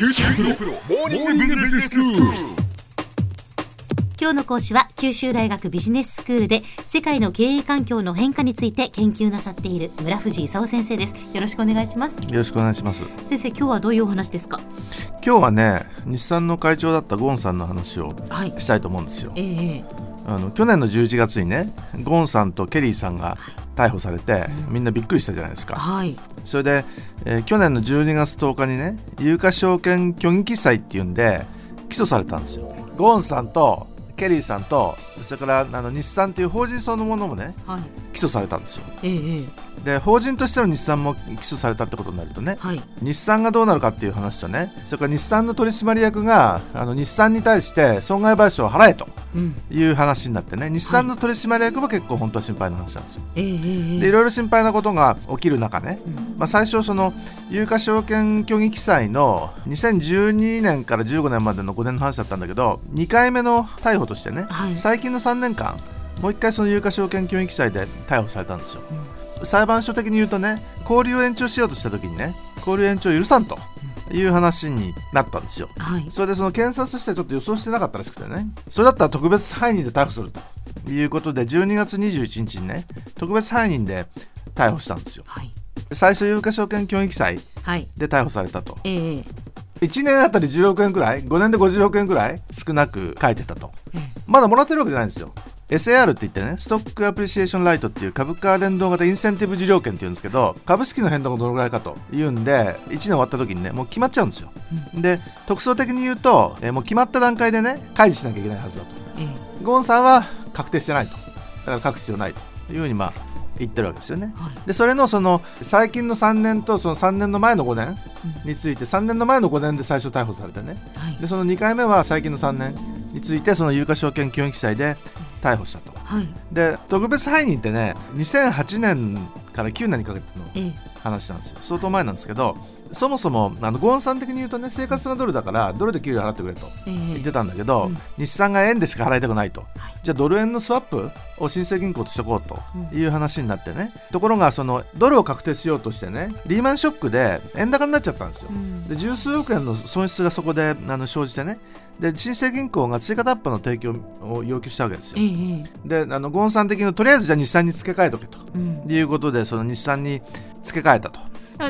九州大学モーニングビジネススクール。今日の講師は九州大学ビジネススクールで世界の経営環境の変化について研究なさっている村藤勲先生です。よろしくお願いします。よろしくお願いします。先生今日はどういうお話ですか？今日はね日産の会長だったゴンさんの話をはい。したいと思うんですよ、ええあの去年の11月にねゴンさんとケリーさんが逮捕されて、みんなびっくりしたじゃないですか。はい。それで、えー去年の12月10日にね有価証券虚偽記載っていうんで起訴されたんですよ。ゴンさんとケリーさんとそれからあの日産という法人そのものもねはい。起訴されたんですよ。ええで法人としての日産も起訴されたってことになるとねはい。日産がどうなるかっていう話とねそれから日産の取締役があの日産に対して損害賠償を払えとうん。いう話になってね日産の取締役も結構本当は心配な話なんですよ。ええええでいろいろ心配なことが起きる中ね、うん。まあ、最初その有価証券虚偽記載の2012年から15年までの5年の話だったんだけど2回目の逮捕としてね、はい。最近の3年間もう1回その有価証券虚偽記載で逮捕されたんですよ。裁判所的に言うとね交流を延長しようとした時にね交流延長を許さんという話になったんですよ。はい。それでその検察としてはちょっと予想してなかったらしくてね。それだったら特別背任で逮捕するということで12月21日にね特別背任で逮捕したんですよ。はい。最初有価証券虚偽記載はい。で逮捕されたと。ええ。1年あたり10億円くらい5年で50億円くらい少なく書いてたと。ええ。まだもらってるわけじゃないんですよ SAR って言ってねストックアプリシエーションライトっていう株価連動型インセンティブ事業券っていうんですけど株式の変動がどのぐらいかというんで1年終わった時にねもう決まっちゃうんですよ、で特捜的に言うと、えーもう決まった段階でね開示しなきゃいけないはずだと。ええ。ゴンさんは確定してないと。だから書く必要ないというふうにまあ言ってるわけですよね。はい。でそれのその最近の3年とその3年の前の5年について3年の前の5年で最初逮捕されてね。はい。でその2回目は最近の3年についてその有価証券基本記載で逮捕したと。はい。で特別背任ってね2008年から9年にかけてのええ話なんですよ。相当前なんですけどそもそもあのゴーンさん的に言うとね生活がドルだからドルで給料払ってくれとええ。言ってたんだけど、うん。日産が円でしか払いたくないと、はい。じゃあドル円のスワップを新生銀行としておこうという話になってね、ところがそのドルを確定しようとしてねリーマンショックで円高になっちゃったんですよ、うん。で十数億円の損失がそこであの生じてね。で新生銀行が追加担保の提供を要求したわけですえよ、えであのゴーンさん的にとりあえずじゃあ日産に付け替えとけとうん。いうことでその日産に付け替えたと。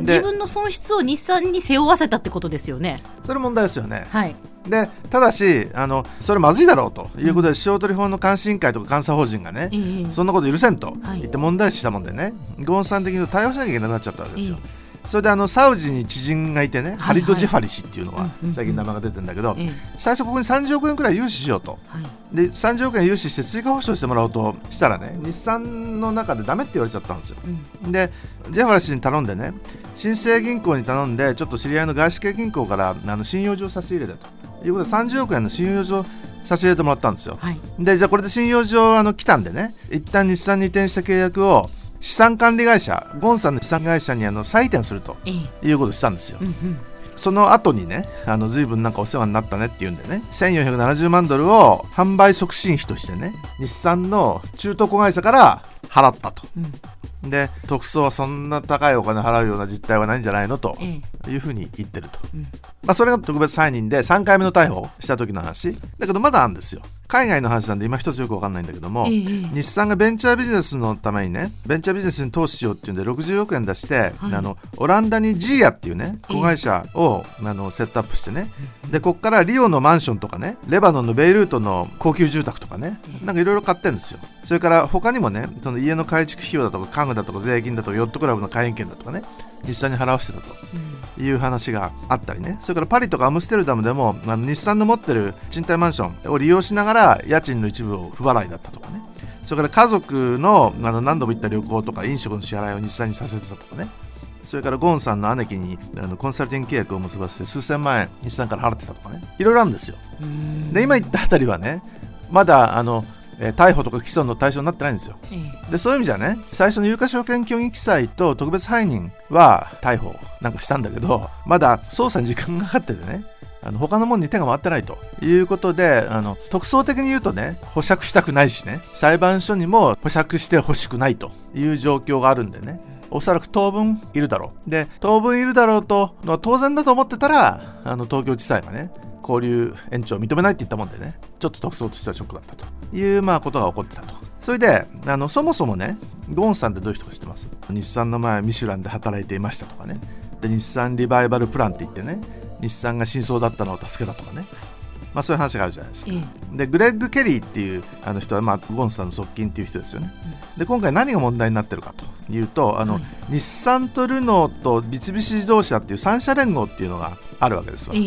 自分の損失を日産に背負わせたってことですよね。それ問題ですよね。はい。でただしあのそれまずいだろうということで、商取法の監視委員会とか監査法人がね、ええ。そんなこと許せんとはい。言って問題視したもんでね、ゴーンさん的に対応しなきゃいけなくなっちゃったわけですよ。それであのサウジに知人がいてね、ハリド・ジェファリ氏っていうのが最近名前が出てるんだけど、ええ。最初ここに30億円くらい融資しようと。はいで30億円融資して追加保証してもらおうとしたらね日産の中でダメって言われちゃったんですよ。うん。でジェファリ氏に頼んでね新生銀行に頼んでちょっと知り合いの外資系銀行からあの信用状差し入れだと。いうことで30億円の信用状差し入れてもらったんですよ。はい。でじゃあこれで信用状あの来たんでね一旦日産に移転した契約を資産管理会社ゴンさんの資産会社にあの再移転するとええ。いうことをしたんですよ、うんうんその後にねあの随分なんかお世話になったねっていうんでね1470万ドルを販売促進費としてね日産の中東子会社から払ったと。うん。で特捜はそんな高いお金払うような実態はないんじゃないのとええ。いうふうに言ってると、うん。まあ、それが特別背任で3回目の逮捕した時の話。だけどまだあるんですよ海外の話なんで今一つよく分かんないんだけども、ええ日産がベンチャービジネスのためにねベンチャービジネスに投資しようっていうんで60億円出して、はい。あのオランダにジーヤっていうねええ。子会社を、あのセットアップしてね。でここからリオのマンションとかねレバノンのベイルートの高級住宅とかねなんかいろいろ買ってるんですよ。それから他にもねその家の改築費用だとか家具だとか税金だとかヨットクラブの会員権だとかね日産に払わせてたとうんいう話があったりね。それからパリとかアムステルダムでもあの日産の持ってる賃貸マンションを利用しながら家賃の一部を不払いだったとかね。それから家族のあの何度も行った旅行とか飲食の支払いを日産にさせてたとかね。それからゴーンさんの姉貴にあのコンサルティング契約を結ばせて数千万円日産から払ってたとかね。いろいろあるんですよ。うん。で今言ったあたりはねまだあの、えー逮捕とか起訴の対象になってないんですよ。ええ。でそういう意味じゃね最初の有価証券虚偽記載と特別背任は逮捕なんかしたんだけどまだ捜査に時間がかかっててねあの他のものに手が回ってないということであの特捜的に言うとね保釈したくないしね裁判所にも保釈してほしくないという状況があるんでねおそらく当分いるだろう。で当分いるだろうと当然だと思ってたらあの東京地裁がね交流延長を認めないって言ったもんでねちょっと特捜としてはショックだったと。いうまあことが起こってたと。それであのそもそもねゴーンさんってどういう人か知ってます？日産の前ミシュランで働いていましたとかね。で日産リバイバルプランって言ってね日産が真相だったのを助けたとかね。まあ、そういう話があるじゃないですか。ええ、でグレッグ・ケリーっていうあの人は、まあ、ゴンさんの側近っていう人ですよね。うん、で今回何が問題になってるかというとあの、はい、日産とルノーと三菱自動車っていう3社連合っていうのがあるわけですわ。え、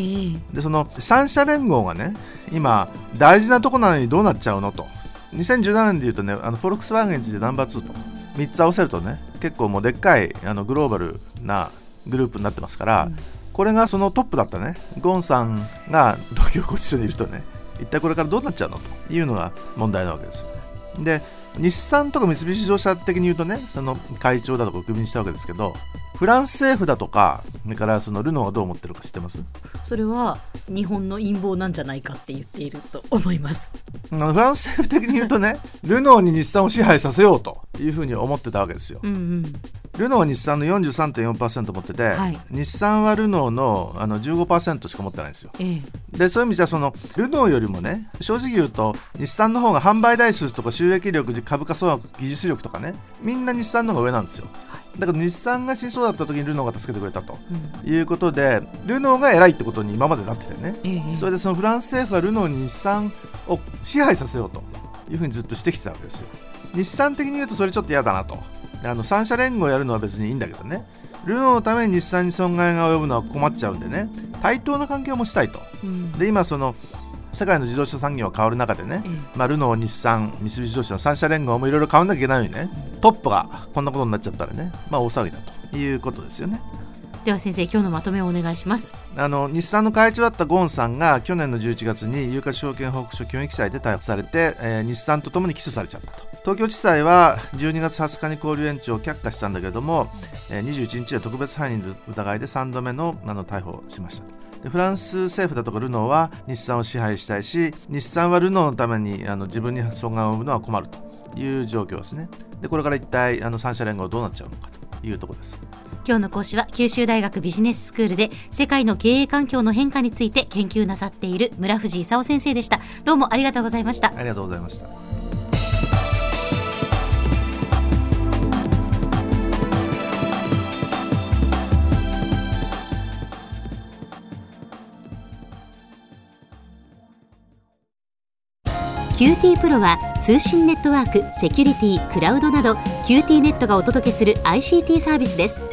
でその3社連合がね今大事なとこなのにどうなっちゃうのと。2017年でいうとねあのフォルクスワーゲンズでナンバー2と。3つ合わせるとね結構もうでっかいあのグローバルなグループになってますから、うん、これがそのトップだったね。ゴーンさんが東京拘置所にいるとね一体これからどうなっちゃうのというのが問題なわけです。で日産とか三菱自動車的に言うとねその会長だとかクビにしたわけですけどフランス政府だとかそれからそのルノーはどう思ってるか知ってます？それは日本の陰謀なんじゃないかって言っていると思います。フランス政府的に言うとねルノーに日産を支配させようというふうに思ってたわけですよ、うんうんルノーは日産の43.4%持ってて、はい、日産はルノーのあの15%しか持ってないんですよ。ええ、でそういう意味じゃそのルノーよりもね正直言うと日産の方が販売台数とか収益力株価総額技術力とかねみんな日産の方が上なんですよ。だから日産が真相だった時にルノーが助けてくれたと、うん、いうことでルノーが偉いってことに今までなっててね、え、それでそのフランス政府はルノーに日産を支配させようというふうにずっとしてきてたわけですよ。日産的に言うとそれちょっと嫌だなと。あの3社連合やるのは別にいいんだけどね。ルノーのために日産に損害が及ぶのは困っちゃうんでね。対等な関係を持ちたいと、うん、で今その世界の自動車産業が変わる中でね、うん、まあ、ルノー、日産、三菱自動車の3社連合もいろいろ変わらなきゃいけないのにね、トップがこんなことになっちゃったらね、まあ、大騒ぎだということですよね。では先生今日のまとめをお願いします。あの日産の会長だったゴンさんが去年の11月に有価証券報告書協議記載で逮捕されて、えー、日産とともに起訴されちゃったと。東京地裁は12月20日に交流延長を却下したんだけれども、えー、21日は特別犯人の疑いで3度目のあの逮捕しましたでフランス政府だとかルノーは日産を支配したいし日産はルノーのためにあの自分に損害を負うのは困るという状況ですね。でこれから一体あの3社連合どうなっちゃうのかというところです。今日の講師は九州大学ビジネススクールで世界の経営環境の変化について研究なさっている村藤勲先生でした。どうもありがとうございました。ありがとうございました。QT プロは通信ネットワーク、セキュリティ、クラウドなど QT ネットがお届けする ICT サービスです